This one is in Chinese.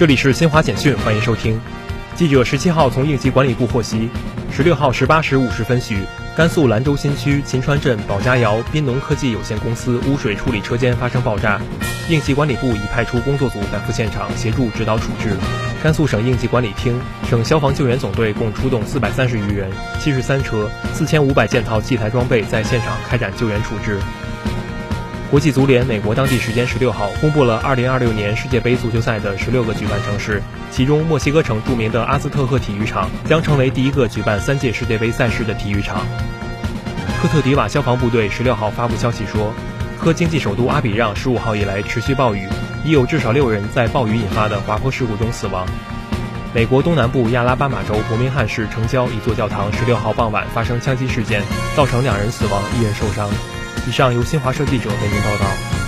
这里是新华简讯，欢迎收听。记者十七号从应急管理部获悉，十六号十八时五十分许，甘肃兰州新区秦川镇保家窑滨农科技有限公司污水处理车间发生爆炸，应急管理部已派出工作组赶赴现场协助指导处置。甘肃省应急管理厅、省消防救援总队共出动四百三十余人、七十三车、四千五百件套器材装备，在现场开展救援处置。国际足联美国当地时间十六号公布了二零二六年世界杯足球赛的十六个举办城市，其中墨西哥城著名的阿兹特克体育场将成为第一个举办三届世界杯赛事的体育场。科特迪瓦消防部队十六号发布消息说，科经济首都阿比让十五号以来持续暴雨，已有至少六人在暴雨引发的滑坡事故中死亡。美国东南部亚拉巴马州伯明翰市城郊一座教堂十六号傍晚发生枪击事件，造成两人死亡，一人受伤。以上由新华社记者为您报道。